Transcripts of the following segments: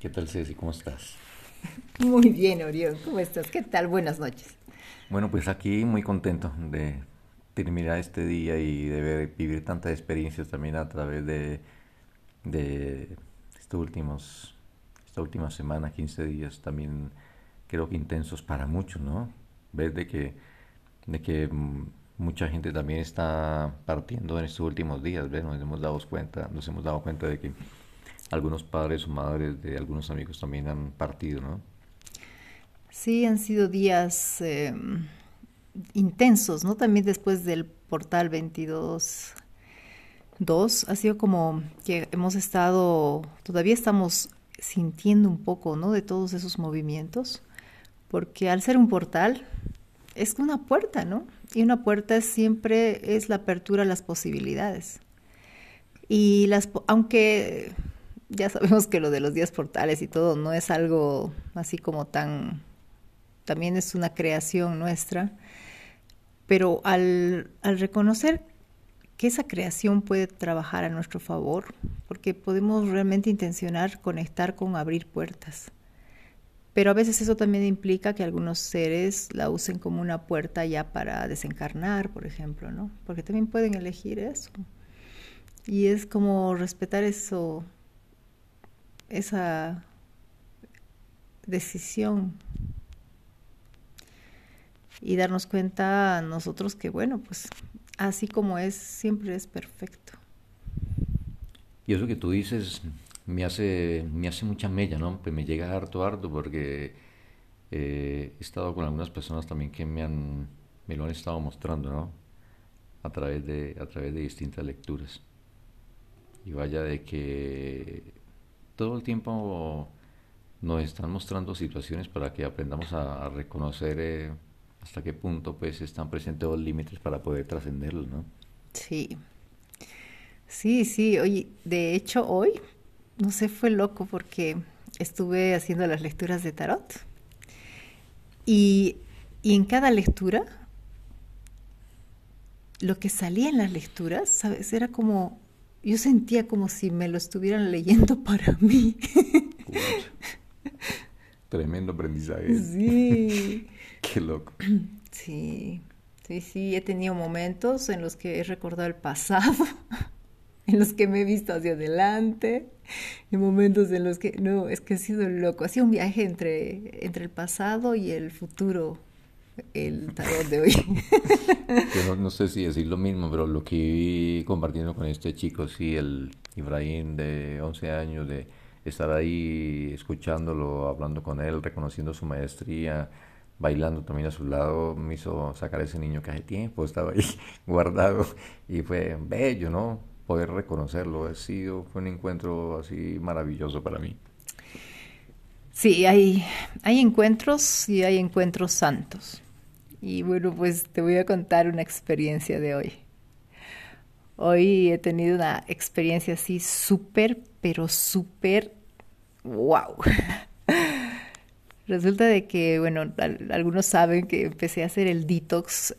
¿Qué tal, Ceci? ¿Cómo estás? Muy bien, Orión. ¿Cómo estás? ¿Qué tal? Buenas noches. Bueno, pues aquí muy contento de terminar este día y de ver, vivir tantas experiencias también a través de, de estos últimos, esta última semana, 15 días, también creo que intensos para muchos, ¿no? Ver de que, de que mucha gente también está partiendo en estos últimos días, ¿ves? Nos hemos dado cuenta, nos hemos dado cuenta de que algunos padres o madres de algunos amigos también han partido, ¿no? Sí, han sido días eh, intensos, ¿no? También después del portal 22 2 ha sido como que hemos estado, todavía estamos sintiendo un poco, ¿no? De todos esos movimientos, porque al ser un portal es una puerta, ¿no? Y una puerta siempre es la apertura a las posibilidades. Y las, aunque ya sabemos que lo de los días portales y todo no es algo así como tan, también es una creación nuestra, pero al, al reconocer que esa creación puede trabajar a nuestro favor, porque podemos realmente intencionar conectar con abrir puertas. Pero a veces eso también implica que algunos seres la usen como una puerta ya para desencarnar, por ejemplo, ¿no? Porque también pueden elegir eso. Y es como respetar eso, esa decisión y darnos cuenta nosotros que, bueno, pues así como es, siempre es perfecto. Y eso que tú dices me hace, me hace mucha mella, ¿no? Pues me llega harto, harto, porque eh, he estado con algunas personas también que me, han, me lo han estado mostrando, ¿no? A través, de, a través de distintas lecturas. Y vaya de que todo el tiempo nos están mostrando situaciones para que aprendamos a, reconocer eh, hasta qué punto pues están presentes los límites para poder trascenderlos, ¿no? Sí. Sí, sí, oye, de hecho hoy, no sé, fue loco porque estuve haciendo las lecturas de tarot y, y en cada lectura, lo que salía en las lecturas, ¿sabes? Era como yo sentía como si me lo estuvieran leyendo para mí. Tremendo aprendizaje. Sí. Qué loco. Sí, sí, sí, he tenido momentos en los que he recordado el pasado, en los que me he visto hacia adelante, en momentos en los que, no, es que he sido loco, ha sido un viaje entre, entre el pasado y el futuro el tarot de hoy. Yo no, sé si decir lo mismo, pero lo que vi compartiendo con este chico, sí, el Ibrahim de 11 años, de estar ahí escuchándolo, hablando con él, reconociendo su maestría, bailando también a su lado, me hizo sacar ese niño que hace tiempo estaba ahí guardado y fue bello, ¿no? Poder reconocerlo, ha sido, fue un encuentro así maravilloso para mí. Sí, hay, hay encuentros y hay encuentros santos. Y bueno, pues te voy a contar una experiencia de hoy. Hoy he tenido una experiencia así súper, pero súper wow. Resulta de que, bueno, algunos saben que empecé a hacer el detox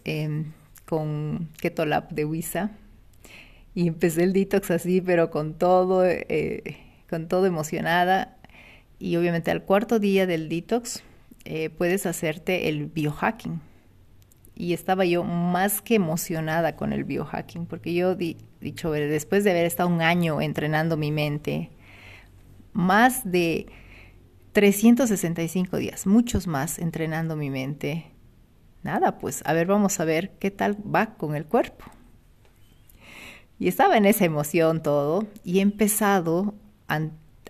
con Ketolab de Wisa. Y empecé el detox así, pero con todo, eh, con todo emocionada. Y obviamente al cuarto día del detox eh, puedes hacerte el biohacking y estaba yo más que emocionada con el biohacking, porque yo di, dicho, después de haber estado un año entrenando mi mente, más de 365 días, muchos más entrenando mi mente, nada, pues a ver, vamos a ver qué tal va con el cuerpo. Y estaba en esa emoción todo y he empezado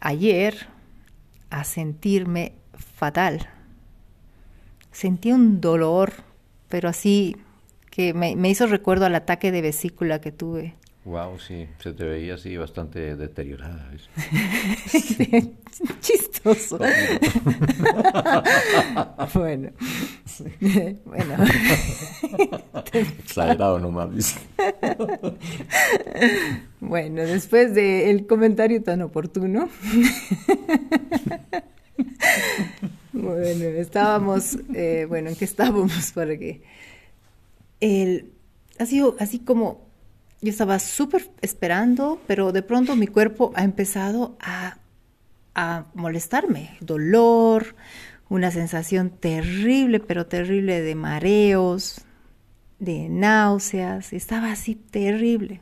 ayer a sentirme fatal. Sentí un dolor pero así que me, hizo recuerdo al ataque de vesícula que tuve. Wow, sí, se te veía así bastante deteriorada. Chistoso. bueno, bueno. Exagerado nomás. bueno, después del comentario tan oportuno. Estábamos, eh, bueno, ¿en qué estábamos? Para que el, ha sido así como yo estaba súper esperando, pero de pronto mi cuerpo ha empezado a, a molestarme, dolor, una sensación terrible, pero terrible de mareos, de náuseas, estaba así terrible.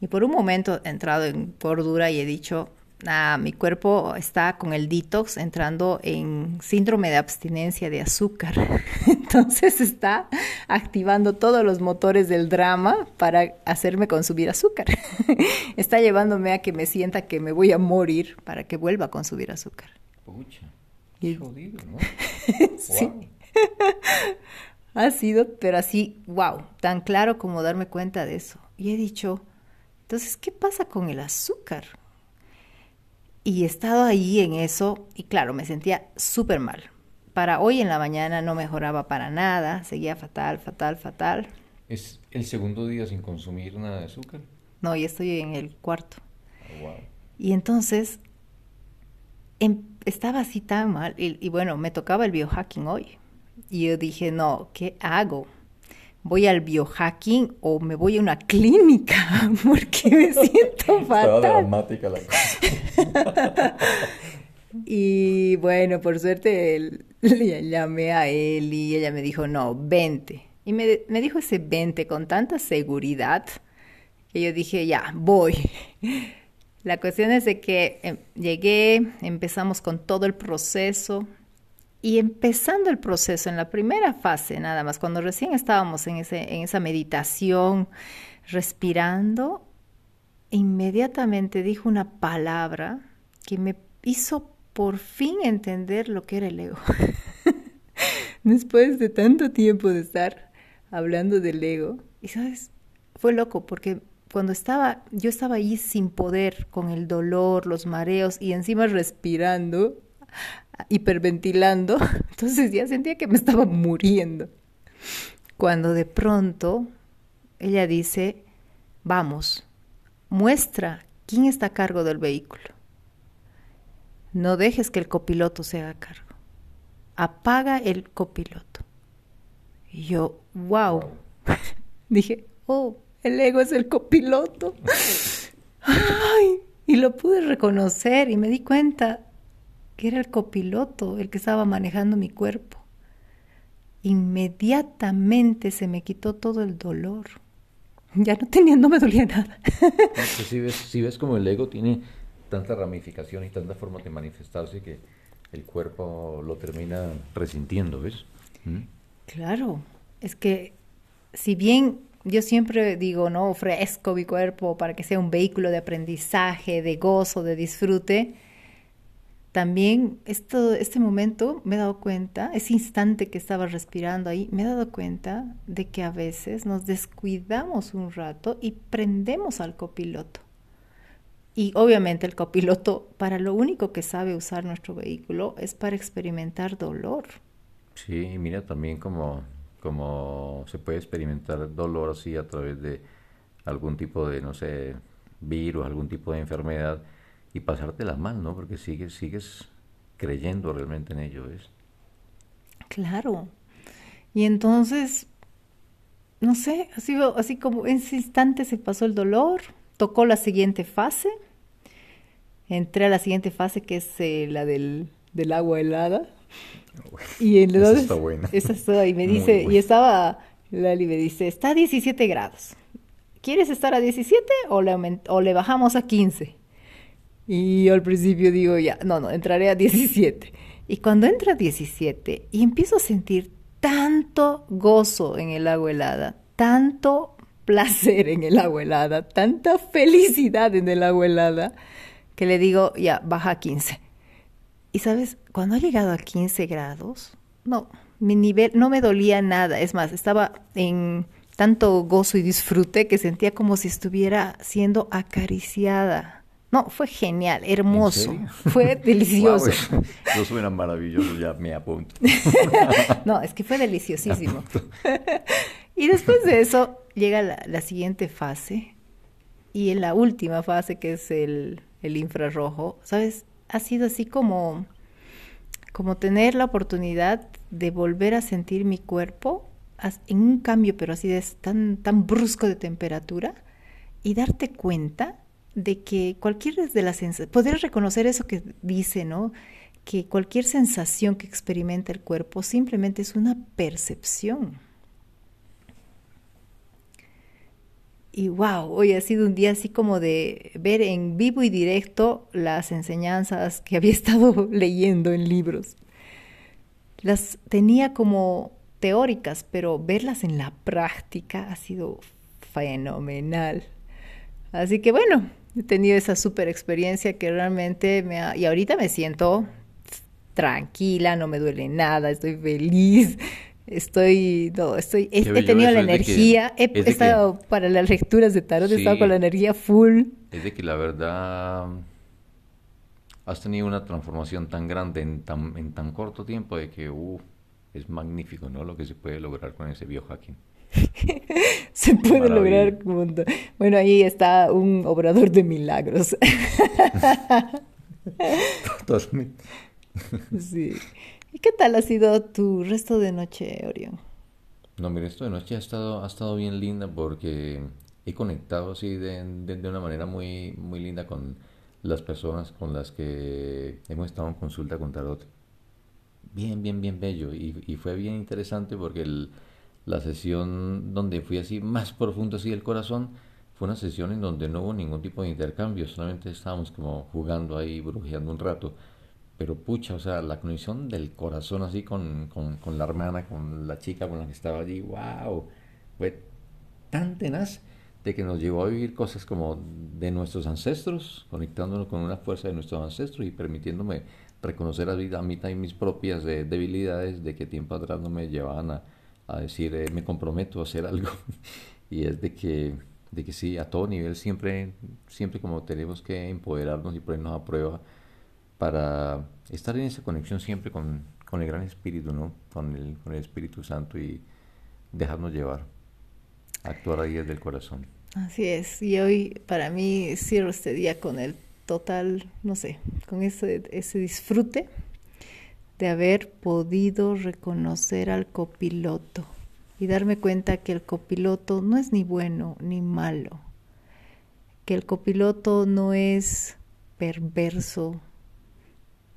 Y por un momento he entrado en cordura y he dicho, ah, mi cuerpo está con el detox entrando en síndrome de abstinencia de azúcar. Entonces está activando todos los motores del drama para hacerme consumir azúcar. está llevándome a que me sienta que me voy a morir para que vuelva a consumir azúcar. Pucha, qué jodido, ¿no? sí. ha sido, pero así, wow, tan claro como darme cuenta de eso. Y he dicho, entonces, ¿qué pasa con el azúcar? Y he estado ahí en eso y claro, me sentía súper mal. Para hoy en la mañana no mejoraba para nada, seguía fatal, fatal, fatal. ¿Es el segundo día sin consumir nada de azúcar? No, ya estoy en el cuarto. Oh, wow. Y entonces em, estaba así tan mal y, y bueno, me tocaba el biohacking hoy. Y yo dije, no, ¿qué hago? voy al biohacking o me voy a una clínica porque me siento fatal. dramática la cosa. y bueno, por suerte le llamé a él y ella me dijo, no, vente. Y me, me dijo ese vente con tanta seguridad que yo dije, ya, voy. La cuestión es de que em, llegué, empezamos con todo el proceso, y empezando el proceso, en la primera fase nada más, cuando recién estábamos en, ese, en esa meditación, respirando, inmediatamente dijo una palabra que me hizo por fin entender lo que era el ego. Después de tanto tiempo de estar hablando del ego, y sabes, fue loco porque cuando estaba, yo estaba ahí sin poder, con el dolor, los mareos y encima respirando, hiperventilando, entonces ya sentía que me estaba muriendo. Cuando de pronto ella dice, vamos, muestra quién está a cargo del vehículo. No dejes que el copiloto se haga cargo. Apaga el copiloto. Y yo, wow. Dije, oh, el ego es el copiloto. Ay, y lo pude reconocer y me di cuenta, que era el copiloto el que estaba manejando mi cuerpo. Inmediatamente se me quitó todo el dolor. Ya no tenía, no me dolía nada. si, ves, si ves como el ego tiene tanta ramificación y tanta forma de manifestarse que el cuerpo lo termina resintiendo, ¿ves? ¿Mm? Claro, es que si bien yo siempre digo, no, ofrezco mi cuerpo para que sea un vehículo de aprendizaje, de gozo, de disfrute, también este momento me he dado cuenta, ese instante que estaba respirando ahí, me he dado cuenta de que a veces nos descuidamos un rato y prendemos al copiloto. Y obviamente el copiloto para lo único que sabe usar nuestro vehículo es para experimentar dolor. Sí, mira también como, como se puede experimentar dolor así a través de algún tipo de, no sé, virus, algún tipo de enfermedad y pasártela mal, ¿no? Porque sigues, sigues creyendo realmente en ello, ¿ves? Claro. Y entonces, no sé, así, así como en ese instante se pasó el dolor, tocó la siguiente fase, entré a la siguiente fase que es eh, la del, del, agua helada. y entonces, esa está buena. Esa está, y me dice, y estaba, Lali me dice, está a 17 grados. ¿Quieres estar a 17 o le, o le bajamos a 15? Y yo al principio digo, ya, no, no, entraré a 17. Y cuando entra a 17 y empiezo a sentir tanto gozo en el agua helada, tanto placer en el agua helada, tanta felicidad en el agua helada, que le digo, ya, baja a 15. Y sabes, cuando ha llegado a 15 grados, no, mi nivel no me dolía nada. Es más, estaba en tanto gozo y disfrute que sentía como si estuviera siendo acariciada no, fue genial, hermoso, fue delicioso. Eso suena maravilloso, ya me apunto. no, es que fue deliciosísimo. y después de eso llega la, siguiente fase y en la última fase que es el, el infrarrojo, ¿sabes? Ha sido así como, como tener la oportunidad de volver a sentir mi cuerpo en un cambio, pero así de tan, tan brusco de temperatura y darte cuenta de que cualquier de las poder reconocer eso que dice, ¿no? Que cualquier sensación que experimenta el cuerpo simplemente es una percepción. Y wow, hoy ha sido un día así como de ver en vivo y directo las enseñanzas que había estado leyendo en libros. Las tenía como teóricas, pero verlas en la práctica ha sido fenomenal. Así que bueno, he tenido esa super experiencia que realmente me ha... Y ahorita me siento tranquila, no me duele nada, estoy feliz, estoy, no, estoy, he, tenido la energía, he estado para las lecturas de tarot, he estado con la energía full. Es de que la verdad has tenido una transformación tan grande en tan, en tan corto tiempo de que, uh, es magnífico, ¿no? Lo que se puede lograr con ese biohacking. se puede lograr. Bueno, ahí está un obrador de milagros. sí. ¿Y qué tal ha sido tu resto de noche, Orión? No, mi resto de noche ha estado, ha estado bien linda porque he conectado así de, de, una manera muy, muy linda con las personas con las que hemos estado en consulta con Tarot. Bien, bien, bien bello. Y, y fue bien interesante porque el, la sesión donde fui así más profundo así del corazón fue una sesión en donde no hubo ningún tipo de intercambio, solamente estábamos como jugando ahí, brujeando un rato. Pero pucha, o sea, la conexión del corazón así con, con, la hermana, con la chica con la que estaba allí, wow, fue tan tenaz de que nos llevó a vivir cosas como de nuestros ancestros, conectándonos con una fuerza de nuestros ancestros y permitiéndome reconocer a, a mí también mis propias eh, debilidades de que tiempo atrás no me llevaban a, a decir eh, me comprometo a hacer algo. Y es de que de que sí a todo nivel siempre siempre como tenemos que empoderarnos y ponernos a prueba para estar en esa conexión siempre con, con el gran espíritu no con el con el espíritu santo y dejarnos llevar actuar ahí desde el corazón. Así es y hoy para mí cierro este día con el total no sé con ese ese disfrute de haber podido reconocer al copiloto y darme cuenta que el copiloto no es ni bueno ni malo, que el copiloto no es perverso,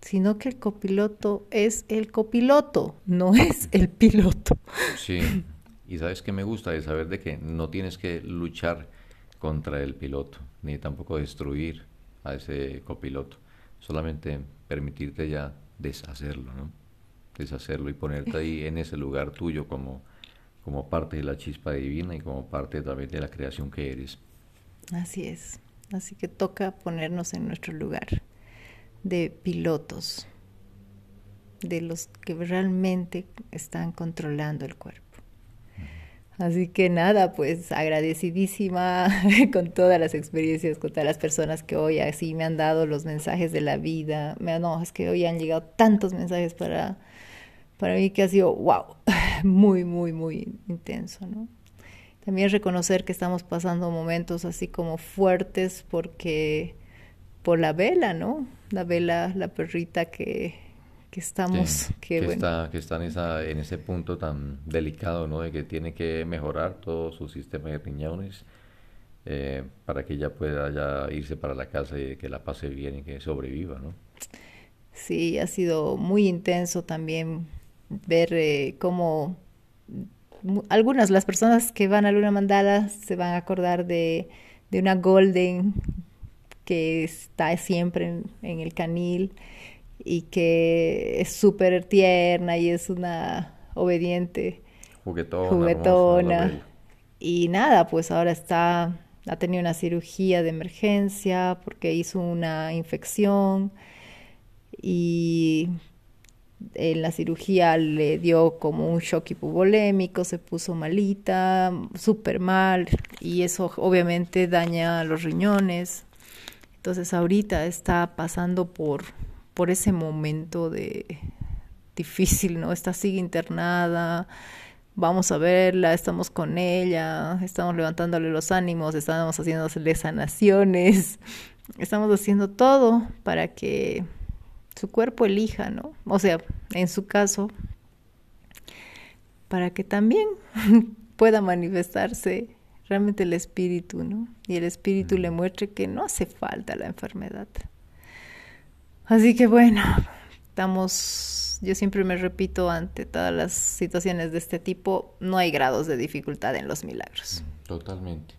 sino que el copiloto es el copiloto, no es el piloto. Sí, y sabes que me gusta de saber de que no tienes que luchar contra el piloto, ni tampoco destruir a ese copiloto, solamente permitirte ya deshacerlo, ¿no? Deshacerlo y ponerte ahí en ese lugar tuyo como, como parte de la chispa divina y como parte también de la creación que eres. Así es. Así que toca ponernos en nuestro lugar de pilotos, de los que realmente están controlando el cuerpo. Así que nada, pues agradecidísima con todas las experiencias, con todas las personas que hoy así me han dado los mensajes de la vida. Me, no, es que hoy han llegado tantos mensajes para, para mí que ha sido, wow, muy, muy, muy intenso, ¿no? También reconocer que estamos pasando momentos así como fuertes porque por la vela, ¿no? La vela, la perrita que que estamos que, está que está en esa en ese punto tan delicado no de que tiene que mejorar todo su sistema de riñones eh, para que ella pueda ya irse para la casa y que la pase bien y que sobreviva no sí ha sido muy intenso también ver eh, cómo algunas las personas que van a Luna Mandala se van a acordar de, de una golden que está siempre en el canil y que es súper tierna y es una obediente juguetona, juguetona. y nada, pues ahora está ha tenido una cirugía de emergencia porque hizo una infección y en la cirugía le dio como un shock hipovolémico, se puso malita, súper mal y eso obviamente daña los riñones. Entonces ahorita está pasando por por ese momento de difícil, ¿no? Está sigue internada, vamos a verla, estamos con ella, estamos levantándole los ánimos, estamos haciéndole sanaciones, estamos haciendo todo para que su cuerpo elija, ¿no? O sea, en su caso, para que también pueda manifestarse realmente el espíritu, ¿no? Y el espíritu le muestre que no hace falta la enfermedad. Así que bueno, estamos, yo siempre me repito ante todas las situaciones de este tipo, no hay grados de dificultad en los milagros. Totalmente.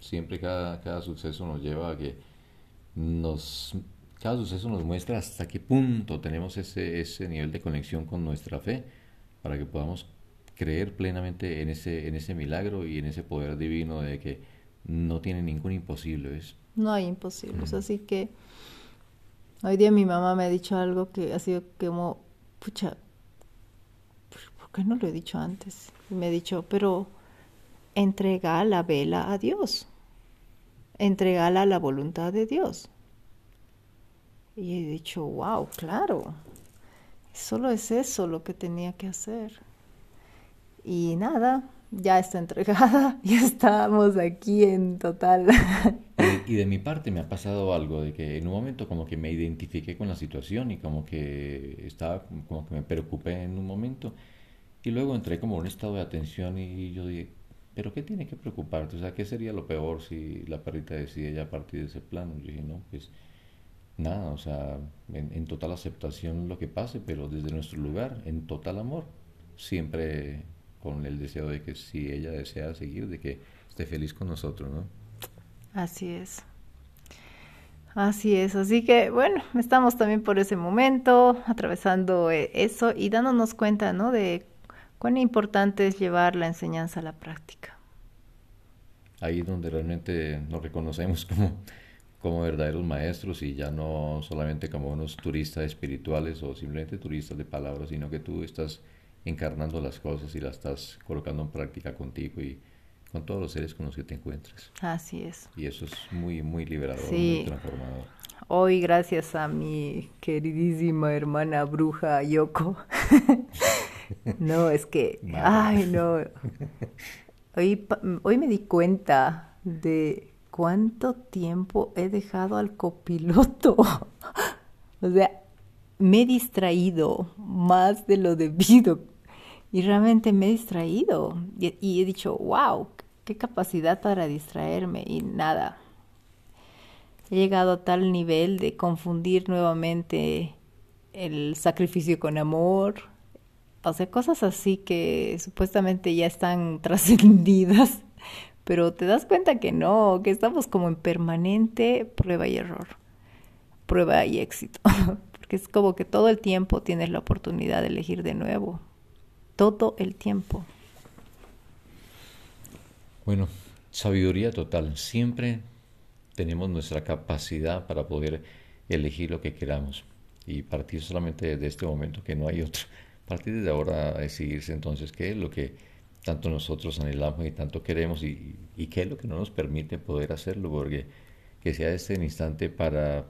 Siempre cada, cada suceso nos lleva a que nos cada suceso nos muestra hasta qué punto tenemos ese, ese nivel de conexión con nuestra fe para que podamos creer plenamente en ese, en ese milagro y en ese poder divino de que no tiene ningún imposible. ¿ves? No hay imposibles, así que hoy día mi mamá me ha dicho algo que ha sido como, pucha, ¿por qué no lo he dicho antes? Y me ha dicho, pero entrega la vela a Dios, entregala a la voluntad de Dios. Y he dicho, wow, claro, solo es eso lo que tenía que hacer. Y nada, ya está entregada, y estamos aquí en total. Y, de mi parte me ha pasado algo, de que en un momento como que me identifiqué con la situación y como que estaba, como que me preocupé en un momento. Y luego entré como en un estado de atención y yo dije, ¿pero qué tiene que preocuparte? O sea, ¿qué sería lo peor si la perrita decide ya partir de ese plano? Yo dije, no, pues nada, o sea, en, total aceptación lo que pase, pero desde nuestro lugar, en total amor, siempre con el deseo de que si ella desea seguir, de que esté feliz con nosotros, ¿no? Así es. Así es, así que bueno, estamos también por ese momento, atravesando eh, eso y dándonos cuenta, ¿no? De cuán importante es llevar la enseñanza a la práctica. Ahí donde realmente nos reconocemos como como verdaderos maestros y ya no solamente como unos turistas espirituales o simplemente turistas de palabras, sino que tú estás encarnando las cosas y las estás colocando en práctica contigo y con todos los seres con los que te encuentres. Así es. Y eso es muy, muy liberador, muy transformador. Hoy, gracias a mi queridísima hermana bruja Yoko. no, es que, ay, no. Hoy, hoy me di cuenta de ¿cuánto tiempo he dejado al copiloto? o sea, me he distraído más de lo debido. Y realmente me he distraído. Y, he dicho, wow, qué capacidad para distraerme. Y nada. He llegado a tal nivel de confundir nuevamente el sacrificio con amor. O sea, cosas así que supuestamente ya están trascendidas pero te das cuenta que no, que estamos como en permanente prueba y error, prueba y éxito, porque es como que todo el tiempo tienes la oportunidad de elegir de nuevo, todo el tiempo. Bueno, sabiduría total, siempre tenemos nuestra capacidad para poder elegir lo que queramos y partir solamente de este momento que no hay otro. Partir desde ahora a decidirse entonces qué es lo que tanto nosotros anhelamos y tanto queremos y, y qué es lo que no nos permite poder hacerlo, porque que sea este instante para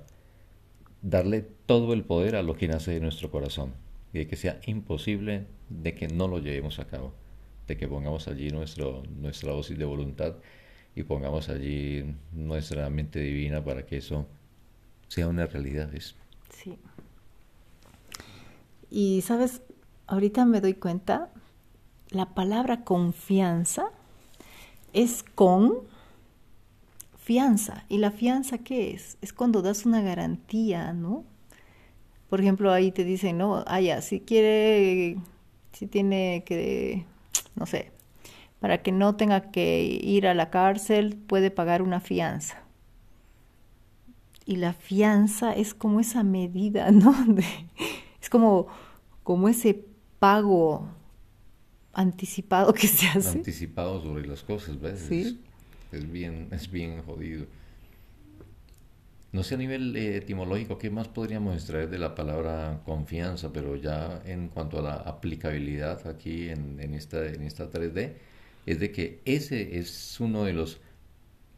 darle todo el poder a lo que nace de nuestro corazón y de que sea imposible de que no lo llevemos a cabo, de que pongamos allí nuestro, nuestra dosis de voluntad y pongamos allí nuestra mente divina para que eso sea una realidad. Sí. Y sabes, ahorita me doy cuenta la palabra confianza es con fianza. ¿Y la fianza qué es? Es cuando das una garantía, ¿no? Por ejemplo, ahí te dicen, no, ah, ya, si quiere, si tiene que, no sé, para que no tenga que ir a la cárcel, puede pagar una fianza. Y la fianza es como esa medida, ¿no? es como, como ese pago anticipado que se hace. Anticipado sobre las cosas, ¿ves? ¿Sí? Es, bien, es bien jodido. No sé a nivel eh, etimológico qué más podríamos extraer de la palabra confianza, pero ya en cuanto a la aplicabilidad aquí en, en, esta, en esta 3D, es de que ese es uno de los,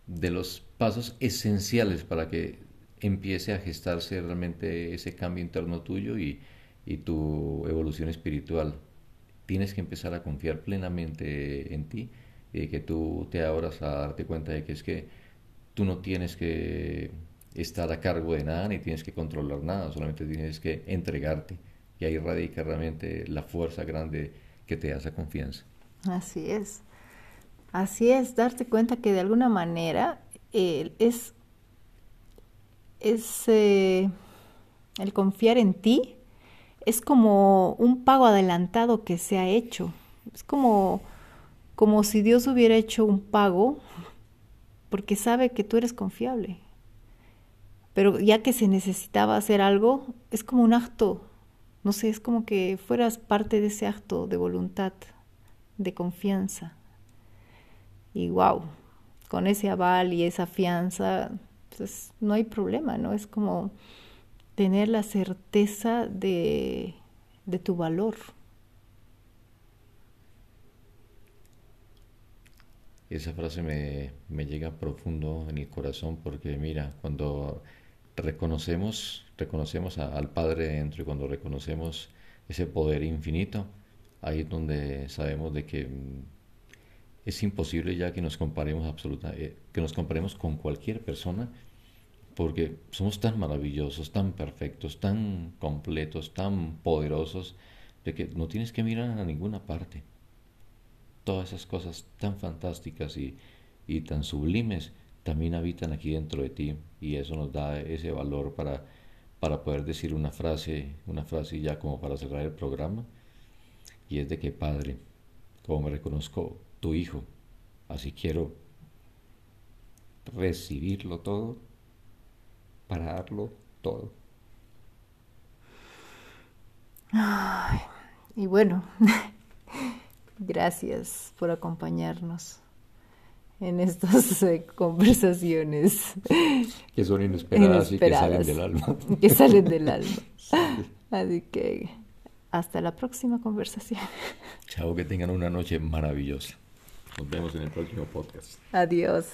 de los pasos esenciales para que empiece a gestarse realmente ese cambio interno tuyo y, y tu evolución espiritual. Tienes que empezar a confiar plenamente en ti y que tú te abras a darte cuenta de que es que tú no tienes que estar a cargo de nada ni tienes que controlar nada, solamente tienes que entregarte y ahí radica realmente la fuerza grande que te da esa confianza. Así es. Así es, darte cuenta que de alguna manera eh, es, es eh, el confiar en ti, es como un pago adelantado que se ha hecho. Es como, como si Dios hubiera hecho un pago porque sabe que tú eres confiable. Pero ya que se necesitaba hacer algo, es como un acto, no sé, es como que fueras parte de ese acto de voluntad, de confianza. Y wow, con ese aval y esa fianza, pues no hay problema, ¿no? Es como tener la certeza de, de tu valor. Esa frase me, me, llega profundo en el corazón porque mira, cuando reconocemos, reconocemos al Padre dentro y cuando reconocemos ese poder infinito, ahí es donde sabemos de que es imposible ya que nos comparemos absoluta, eh, que nos comparemos con cualquier persona porque somos tan maravillosos, tan perfectos, tan completos, tan poderosos de que no tienes que mirar a ninguna parte. Todas esas cosas tan fantásticas y, y tan sublimes también habitan aquí dentro de ti y eso nos da ese valor para, para poder decir una frase, una frase ya como para cerrar el programa y es de que Padre, como me reconozco tu hijo. Así quiero recibirlo todo para darlo todo. y bueno, gracias por acompañarnos en estas eh, conversaciones. Que son inesperadas, y que salen del alma. Que salen del alma. Así que hasta la próxima conversación. Chao, que tengan una noche maravillosa. Nos vemos en el próximo podcast. Adiós.